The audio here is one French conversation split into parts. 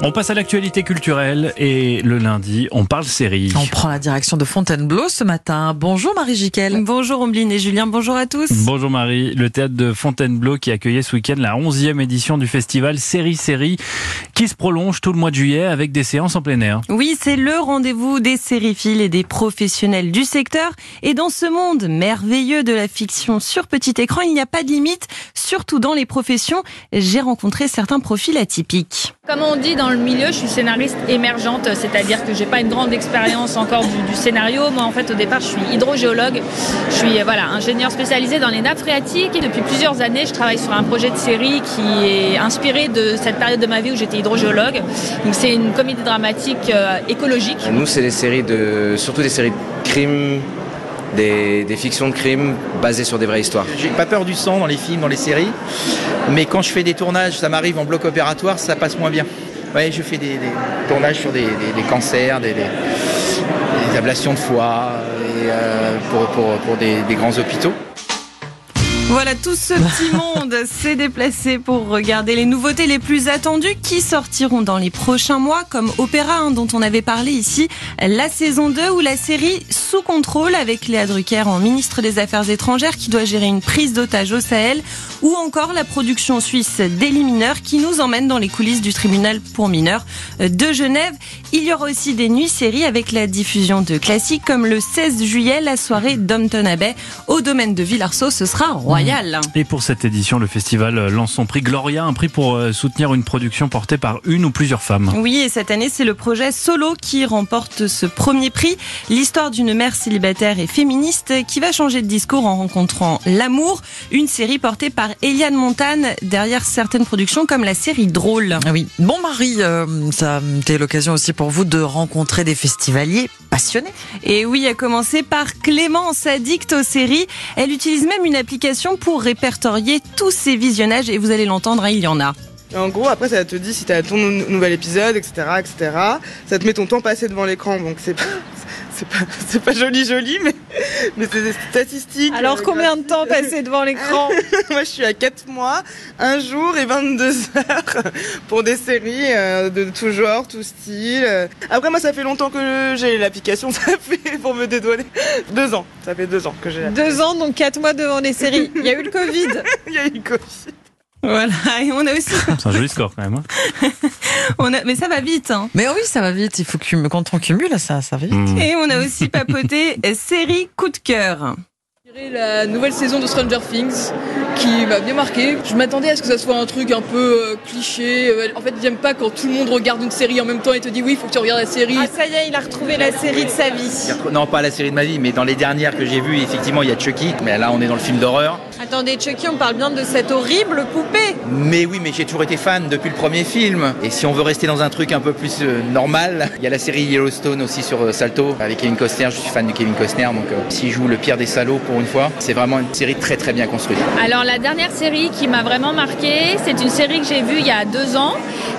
On passe à l'actualité culturelle et le lundi, on parle série. On prend la direction de Fontainebleau ce matin. Bonjour Marie Giquel. Bonjour Ombline et Julien, bonjour à tous. Bonjour Marie, le théâtre de Fontainebleau qui accueillait ce week-end la 11e édition du festival Série Série qui se prolonge tout le mois de juillet avec des séances en plein air. Oui, c'est le rendez-vous des sériphiles et des professionnels du secteur. Et dans ce monde merveilleux de la fiction sur petit écran, il n'y a pas de limite, surtout dans les professions. J'ai rencontré certains profils atypiques. Comme on dit dans le milieu, je suis scénariste émergente, c'est-à-dire que j'ai pas une grande expérience encore du, du, scénario. Moi, en fait, au départ, je suis hydrogéologue. Je suis voilà ingénieur spécialisé dans les nappes phréatiques et depuis plusieurs années, je travaille sur un projet de série qui est inspiré de cette période de ma vie où j'étais hydrogéologue. Donc, c'est une comédie dramatique euh, écologique. Nous, c'est des séries de, surtout des séries de crimes. Des, des, fictions de crimes basées sur des vraies histoires. J'ai pas peur du sang dans les films, dans les séries, mais quand je fais des tournages, ça m'arrive en bloc opératoire, ça passe moins bien. Ouais, je fais des, des tournages sur des, des cancers, des, ablations de foie et, euh, pour, pour, pour des grands hôpitaux. Voilà, tout ce petit monde s'est déplacé pour regarder les nouveautés les plus attendues qui sortiront dans les prochains mois, comme Opéra, hein, dont on avait parlé ici, la saison 2 ou la série Sous contrôle avec Léa Drucker en ministre des Affaires étrangères qui doit gérer une prise d'otage au Sahel, ou encore la production suisse Délit mineurs qui nous emmène dans les coulisses du tribunal pour mineurs de Genève. Il y aura aussi des nuits séries avec la diffusion de classiques comme le 16 juillet, la soirée Dompton Abbey au domaine de Villarceau. Ce sera royal. Et pour cette édition, le festival lance son prix Gloria, un prix pour soutenir une production portée par une ou plusieurs femmes. Oui, et cette année, c'est le projet Solo qui remporte ce premier prix. L'histoire d'une mère célibataire et féministe qui va changer de discours en rencontrant l'amour. Une série portée par Eliane Montane derrière certaines productions comme la série Drôle. Ah oui. Bon, Marie, euh, ça a été l'occasion aussi pour vous de rencontrer des festivaliers Et oui, à commencer par Clémence, addict aux séries. Elle utilise même une application pour répertorier tous ces visionnages et vous allez l'entendre, hein, il y en a. En gros, après, ça te dit si t'as ton nouvel épisode, etc., etc. Ça te met ton temps passé devant l'écran, donc c'est c'est pas, c'est pas joli, joli, mais, mais c'est des statistiques. Alors, combien de temps passé devant l'écran Moi, je suis à 4 mois, 1 jour et 22 heures pour des séries de tout genre, tout style. Après, moi, ça fait longtemps que j'ai l'application, ça fait, pour me dédouaner, 2 ans. Ça fait 2 ans que j'ai 2 ans, donc 4 mois devant les séries. Il y a eu le Covid. Il y a eu le Covid. Voilà, et on a aussi. C'est un joli score quand même. Mais ça va vite. Hein. Mais oui, ça va vite. Il faut que quand on cumule, ça, ça va vite. Mmh. Et on a aussi papoté série coup de cœur. La nouvelle saison de Stranger Things qui m'a bien marqué. Je m'attendais à ce que ça soit un truc un peu euh, cliché. En fait, j'aime pas quand tout le monde regarde une série en même temps et te dit oui, il faut que tu regardes la série. Ah ça y est, il a retrouvé la série de sa vie. Non, pas la série de ma vie, mais dans les dernières que j'ai vues, effectivement, il y a Chucky. Mais là, on est dans le film d'horreur. Attendez, Chucky, on parle bien de cette horrible poupée. Mais oui, mais j'ai toujours été fan depuis le premier film. Et si on veut rester dans un truc un peu plus euh, normal, il y a la série Yellowstone aussi sur euh, Salto avec Kevin Costner. Je suis fan de Kevin Costner, donc euh, s'il joue le pire des salauds pour une fois, c'est vraiment une série très très bien construite. Alors la dernière série qui m'a vraiment marqué, c'est une série que j'ai vue il y a deux ans.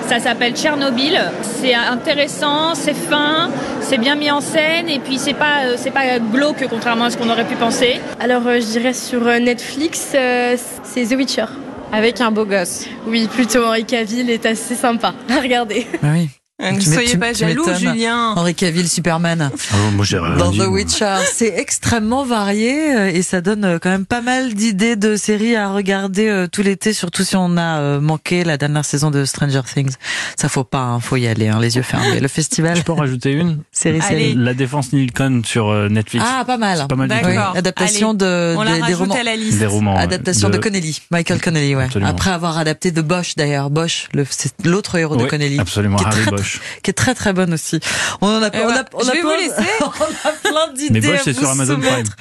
Ça s'appelle Tchernobyl. C'est intéressant, c'est fin, c'est bien mis en scène et puis c'est pas euh, c'est pas glauque contrairement à ce qu'on aurait pu penser. Alors euh, je dirais sur Netflix, euh, c'est The Witcher. Avec un beau gosse. Oui, plutôt Henri Cavill est assez sympa à regarder. Ah oui. Ne soyez pas jaloux, Julien. Henri Cavill, Superman. Oh, moi, Dans The Witcher, c'est extrêmement varié et ça donne quand même pas mal d'idées de séries à regarder tout l'été, surtout si on a manqué la dernière saison de Stranger Things. Ça faut pas, hein, faut y aller, hein, les yeux fermés. Le festival. Je peux en rajouter une Série, série. La Défense Nilcon sur Netflix. Ah, pas mal. Pas mal D'accord. du tout. Adaptation Allez. de On des, la des romans. à la liste. Des romans. Adaptation de, Connelly, Michael Connelly, ouais. Absolument. Après avoir adapté de Bosch d'ailleurs, Bosch, le- c'est l'autre héros de Oui, Connelly, Absolument, qui est Harry très- Bosch. qui est très très bonne aussi. On en a, on a, on je a vais plein, vous laisser. on a plein d'idées. Mais Bosch, c'est vous sur Amazon Prime. soumettre.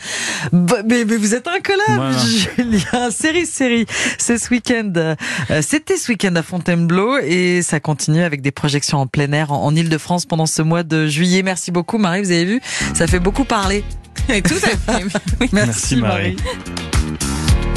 Mais, mais vous êtes incollable, Voilà. Julien. Série, série. C'est ce week-end. euh, C'était ce week-end à Fontainebleau et ça continue avec des projections en plein air en, en Ile-de-France pendant ce mois de juillet. Merci beaucoup, Marie. Vous avez vu, ça fait beaucoup parler. Tout à fait. Merci, Merci, Marie. Marie.